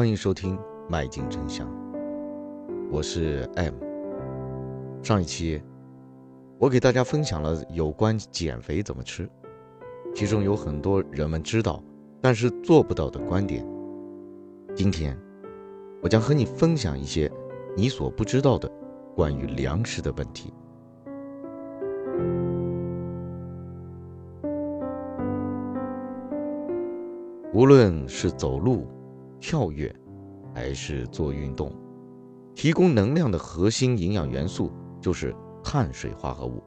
欢迎收听《迈进真相》，我是 M。上一期我给大家分享了有关减肥怎么吃，其中有很多人们知道但是做不到的观点。今天我将和你分享一些你所不知道的关于粮食的问题。无论是走路、跳跃，还是做运动，提供能量的核心营养元素就是碳水化合物。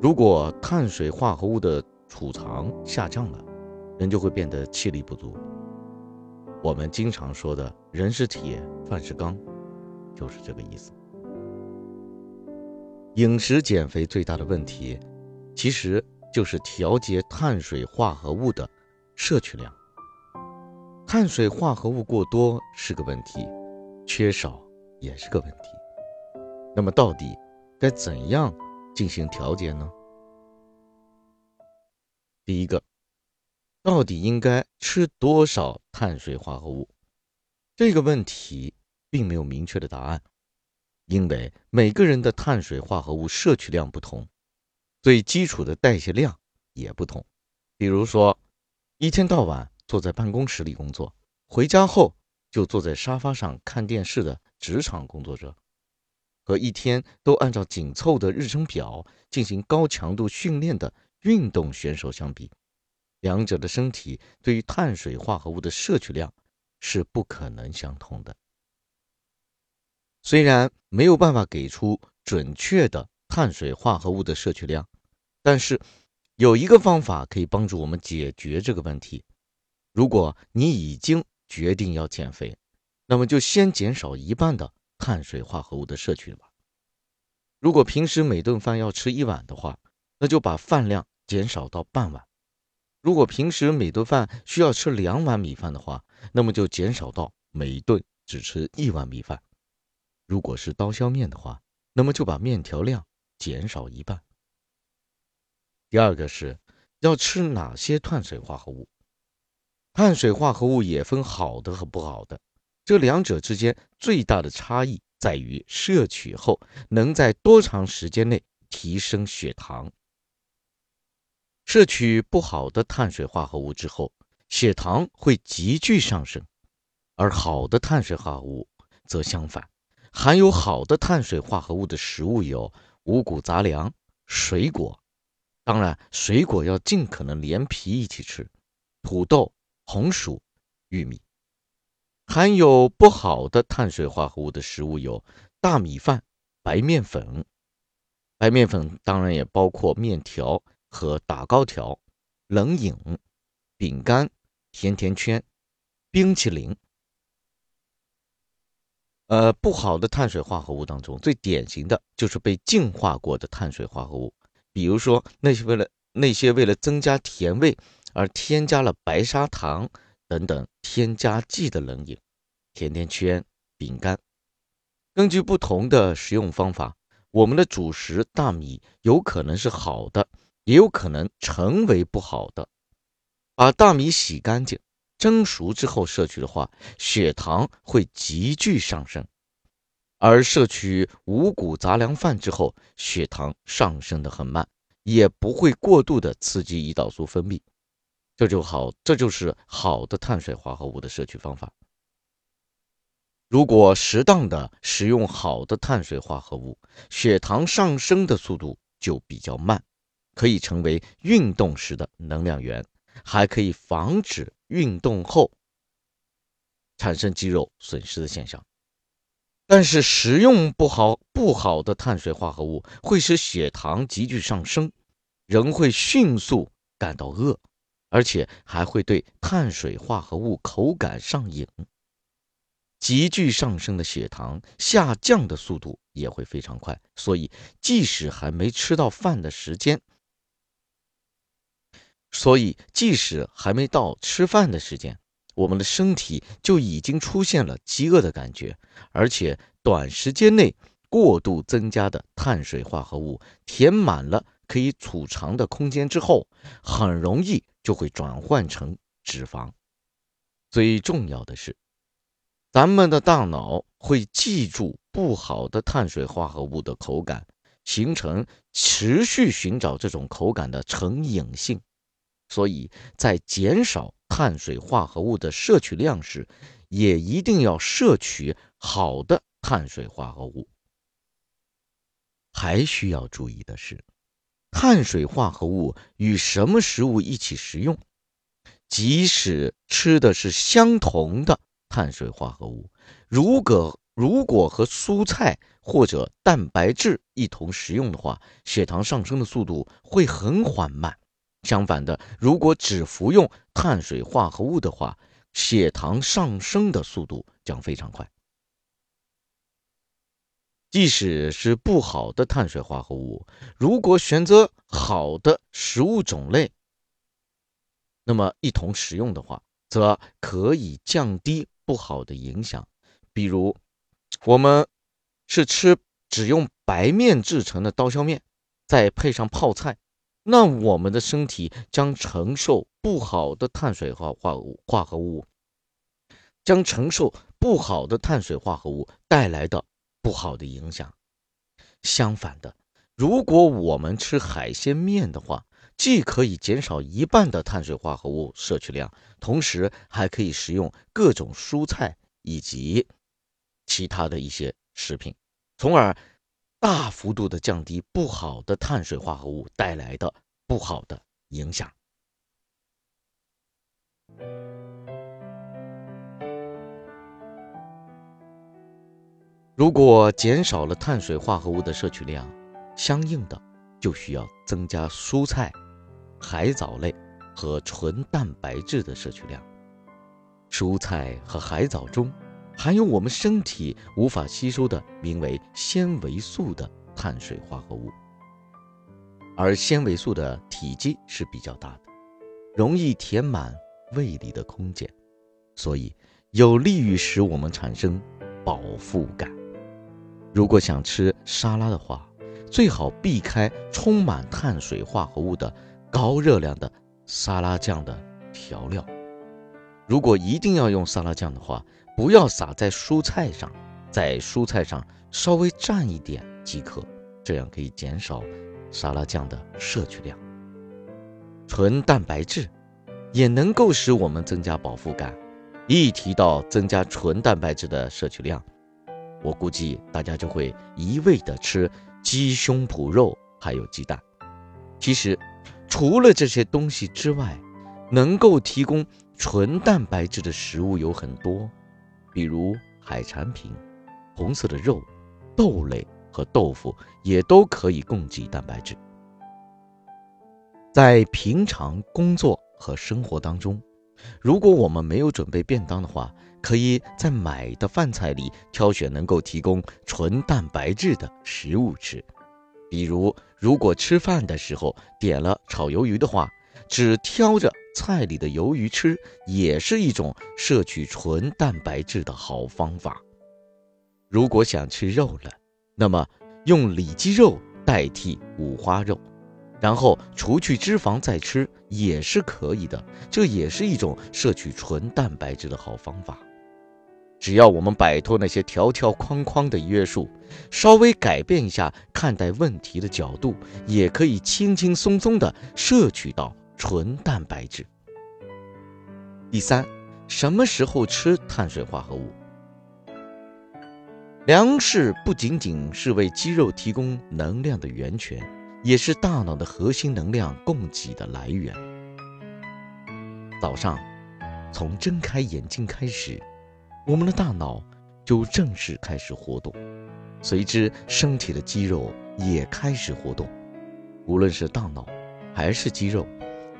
如果碳水化合物的储藏下降了，人就会变得气力不足。我们经常说的“人是铁，饭是钢”，就是这个意思。饮食减肥最大的问题，其实就是调节碳水化合物的。摄取量，碳水化合物过多是个问题，缺少也是个问题。那么到底该怎样进行调节呢？第一个，到底应该吃多少碳水化合物？这个问题并没有明确的答案，因为每个人的碳水化合物摄取量不同，最基础的代谢量也不同。比如说。一天到晚坐在办公室里工作，回家后就坐在沙发上看电视的职场工作者，和一天都按照紧凑的日程表进行高强度训练的运动选手相比，两者的身体对于碳水化合物的摄取量是不可能相同的。虽然没有办法给出准确的碳水化合物的摄取量，但是。有一个方法可以帮助我们解决这个问题。如果你已经决定要减肥，那么就先减少一半的碳水化合物的摄取吧。如果平时每顿饭要吃一碗的话，那就把饭量减少到半碗。如果平时每顿饭需要吃两碗米饭的话，那么就减少到每顿只吃一碗米饭。如果是刀削面的话，那么就把面条量减少一半。第二个是要吃哪些碳水化合物？碳水化合物也分好的和不好的，这两者之间最大的差异在于摄取后能在多长时间内提升血糖。摄取不好的碳水化合物之后，血糖会急剧上升，而好的碳水化合物则相反。含有好的碳水化合物的食物有五谷杂粮、水果。当然，水果要尽可能连皮一起吃，土豆、红薯、玉米。含有不好的碳水化合物的食物有大米饭、白面粉。白面粉当然也包括面条和打糕条、冷饮、饼干、甜甜圈、冰淇淋。呃，不好的碳水化合物当中，最典型的就是被净化过的碳水化合物。比如说，那些为了那些为了增加甜味而添加了白砂糖等等添加剂的冷饮、甜甜圈、饼干，根据不同的食用方法，我们的主食大米有可能是好的，也有可能成为不好的。把大米洗干净、蒸熟之后摄取的话，血糖会急剧上升。而摄取五谷杂粮饭之后，血糖上升的很慢，也不会过度的刺激胰岛素分泌，这就好，这就是好的碳水化合物的摄取方法。如果适当的食用好的碳水化合物，血糖上升的速度就比较慢，可以成为运动时的能量源，还可以防止运动后产生肌肉损失的现象。但是食用不好不好的碳水化合物会使血糖急剧上升，人会迅速感到饿，而且还会对碳水化合物口感上瘾。急剧上升的血糖下降的速度也会非常快，所以即使还没吃到饭的时间，所以即使还没到吃饭的时间。我们的身体就已经出现了饥饿的感觉，而且短时间内过度增加的碳水化合物填满了可以储藏的空间之后，很容易就会转换成脂肪。最重要的是，咱们的大脑会记住不好的碳水化合物的口感，形成持续寻找这种口感的成瘾性。所以在减少碳水化合物的摄取量时，也一定要摄取好的碳水化合物。还需要注意的是，碳水化合物与什么食物一起食用，即使吃的是相同的碳水化合物，如果如果和蔬菜或者蛋白质一同食用的话，血糖上升的速度会很缓慢。相反的，如果只服用碳水化合物的话，血糖上升的速度将非常快。即使是不好的碳水化合物，如果选择好的食物种类，那么一同食用的话，则可以降低不好的影响。比如，我们是吃只用白面制成的刀削面，再配上泡菜，那我们的身体将承受不好的碳水化化物化合物，将承受不好的碳水化合物带来的。不好的影响。相反的，如果我们吃海鲜面的话，既可以减少一半的碳水化合物摄取量，同时还可以食用各种蔬菜以及其他的一些食品，从而大幅度的降低不好的碳水化合物带来的不好的影响。如果减少了碳水化合物的摄取量，相应的就需要增加蔬菜、海藻类和纯蛋白质的摄取量。蔬菜和海藻中含有我们身体无法吸收的名为纤维素的碳水化合物，而纤维素的体积是比较大的，容易填满胃里的空间，所以有利于使我们产生饱腹感。如果想吃沙拉的话，最好避开充满碳水化合物的高热量的沙拉酱的调料。如果一定要用沙拉酱的话，不要撒在蔬菜上，在蔬菜上稍微蘸一点即可，这样可以减少沙拉酱的摄取量。纯蛋白质也能够使我们增加饱腹感。一提到增加纯蛋白质的摄取量，我估计大家就会一味的吃鸡胸脯肉，还有鸡蛋。其实，除了这些东西之外，能够提供纯蛋白质的食物有很多，比如海产品、红色的肉、豆类和豆腐也都可以供给蛋白质。在平常工作和生活当中，如果我们没有准备便当的话，可以在买的饭菜里挑选能够提供纯蛋白质的食物吃，比如如果吃饭的时候点了炒鱿鱼的话，只挑着菜里的鱿鱼吃，也是一种摄取纯蛋白质的好方法。如果想吃肉了，那么用里脊肉代替五花肉，然后除去脂肪再吃也是可以的，这也是一种摄取纯蛋白质的好方法。只要我们摆脱那些条条框框的约束，稍微改变一下看待问题的角度，也可以轻轻松松地摄取到纯蛋白质。第三，什么时候吃碳水化合物？粮食不仅仅是为肌肉提供能量的源泉，也是大脑的核心能量供给的来源。早上，从睁开眼睛开始。我们的大脑就正式开始活动，随之身体的肌肉也开始活动。无论是大脑还是肌肉，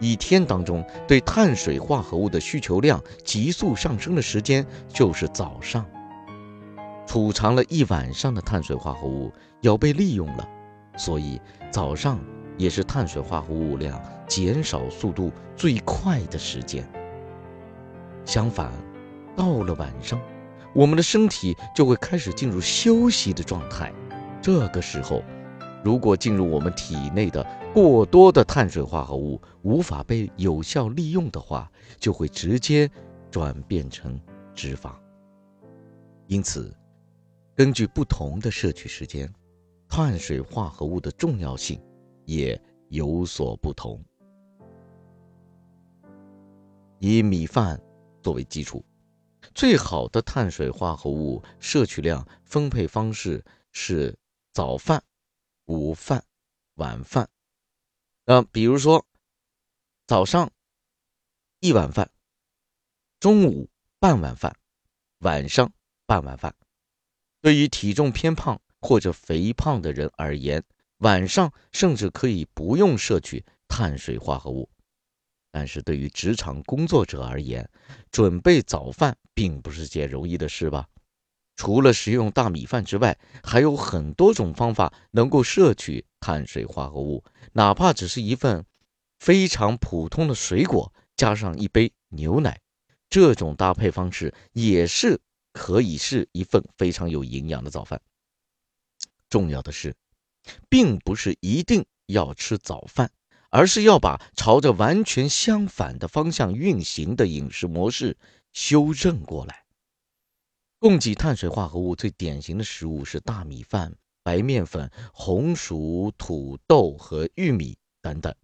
一天当中对碳水化合物的需求量急速上升的时间就是早上。储藏了一晚上的碳水化合物要被利用了，所以早上也是碳水化合物量减少速度最快的时间。相反。到了晚上，我们的身体就会开始进入休息的状态。这个时候，如果进入我们体内的过多的碳水化合物无法被有效利用的话，就会直接转变成脂肪。因此，根据不同的摄取时间，碳水化合物的重要性也有所不同。以米饭作为基础，最好的碳水化合物摄取量分配方式是早饭、午饭、晚饭。呃，比如说，早上一碗饭，中午半碗饭，晚上半碗饭。对于体重偏胖或者肥胖的人而言，晚上甚至可以不用摄取碳水化合物。但是对于职场工作者而言，准备早饭并不是件容易的事吧？除了食用大米饭之外，还有很多种方法能够摄取碳水化合物，哪怕只是一份非常普通的水果，加上一杯牛奶，这种搭配方式也是可以是一份非常有营养的早饭。重要的是，并不是一定要吃早饭，而是要把朝着完全相反的方向运行的饮食模式修正过来。供给碳水化合物最典型的食物是大米饭、白面粉、红薯、土豆和玉米等等。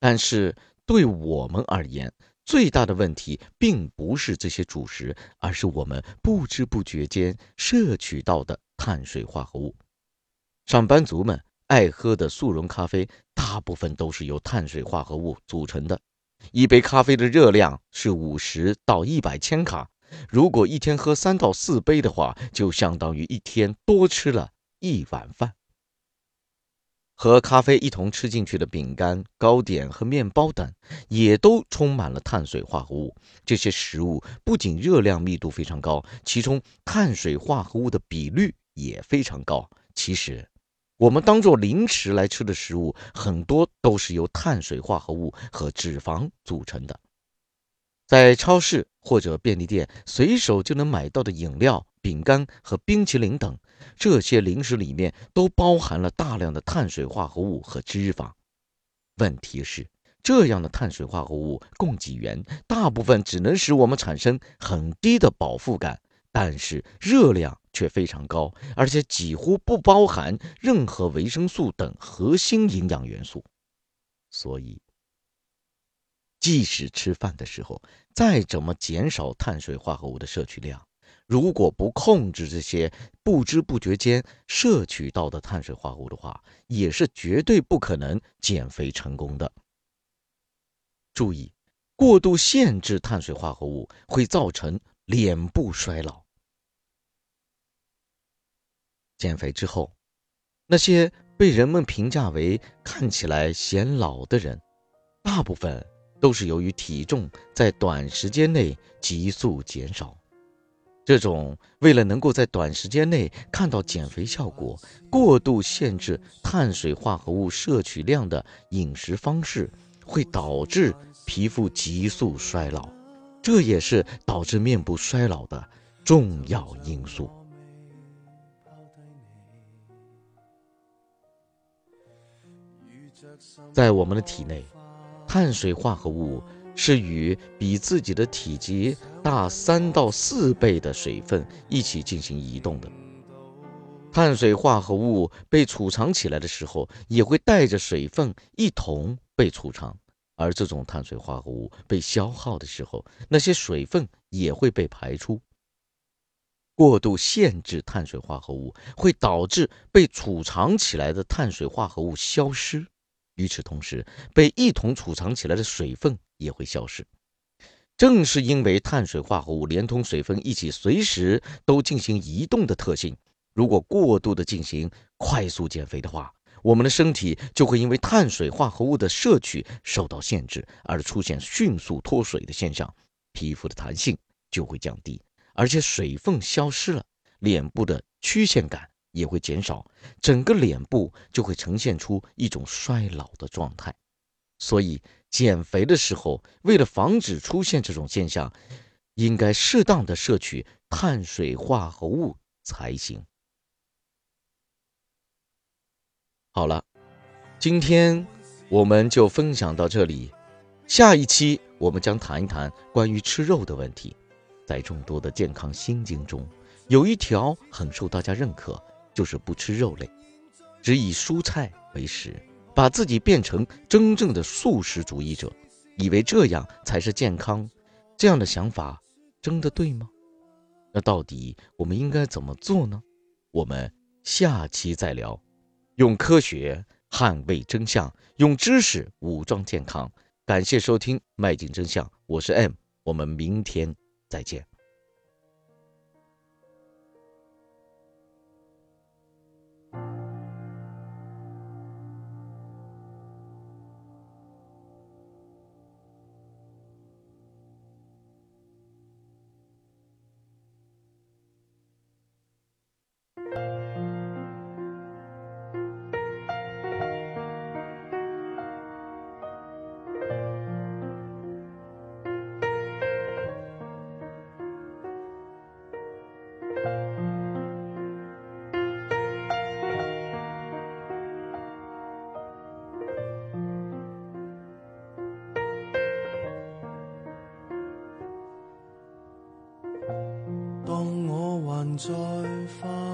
但是对我们而言，最大的问题并不是这些主食，而是我们不知不觉间摄取到的碳水化合物。上班族们爱喝的速溶咖啡，大部分都是由碳水化合物组成的。一杯咖啡的热量是五十到一百千卡。如果一天喝三到四杯的话，就相当于一天多吃了一碗饭。和咖啡一同吃进去的饼干、糕点和面包等，也都充满了碳水化合物。这些食物不仅热量密度非常高，其中碳水化合物的比率也非常高。其实，我们当做零食来吃的食物，很多都是由碳水化合物和脂肪组成的。在超市或者便利店随手就能买到的饮料、饼干和冰淇淋等这些零食里面，都包含了大量的碳水化合物和脂肪。问题是，这样的碳水化合物供给源大部分只能使我们产生很低的饱腹感，但是热量却非常高，而且几乎不包含任何维生素等核心营养元素。所以。即使吃饭的时候再怎么减少碳水化合物的摄取量，如果不控制这些不知不觉间摄取到的碳水化合物的话，也是绝对不可能减肥成功的。注意，过度限制碳水化合物会造成脸部衰老。减肥之后，那些被人们评价为看起来显老的人，大部分。都是由于体重在短时间内急速减少，这种为了能够在短时间内看到减肥效果，过度限制碳水化合物摄取量的饮食方式，会导致皮肤急速衰老，这也是导致面部衰老的重要因素。在我们的体内。碳水化合物是与比自己的体积大三到四倍的水分一起进行移动的。碳水化合物被储藏起来的时候，也会带着水分一同被储藏；而这种碳水化合物被消耗的时候，那些水分也会被排出。过度限制碳水化合物会导致被储藏起来的碳水化合物消失。与此同时，被一同储藏起来的水分也会消失。正是因为碳水化合物连同水分一起随时都进行移动的特性，如果过度的进行快速减肥的话，我们的身体就会因为碳水化合物的摄取受到限制而出现迅速脱水的现象，皮肤的弹性就会降低，而且水分消失了，脸部的曲线感。也会减少，整个脸部就会呈现出一种衰老的状态。所以减肥的时候，为了防止出现这种现象，应该适当的摄取碳水化合物才行。好了，今天我们就分享到这里，下一期我们将谈一谈关于吃肉的问题。在众多的健康心经中，有一条很受大家认可，就是不吃肉类，只以蔬菜为食，把自己变成真正的素食主义者，以为这样才是健康。这样的想法真的对吗？那到底我们应该怎么做呢？我们下期再聊。用科学捍卫真相，用知识武装健康。感谢收听《迈进真相》，我是 M，我们明天再见。当我还在发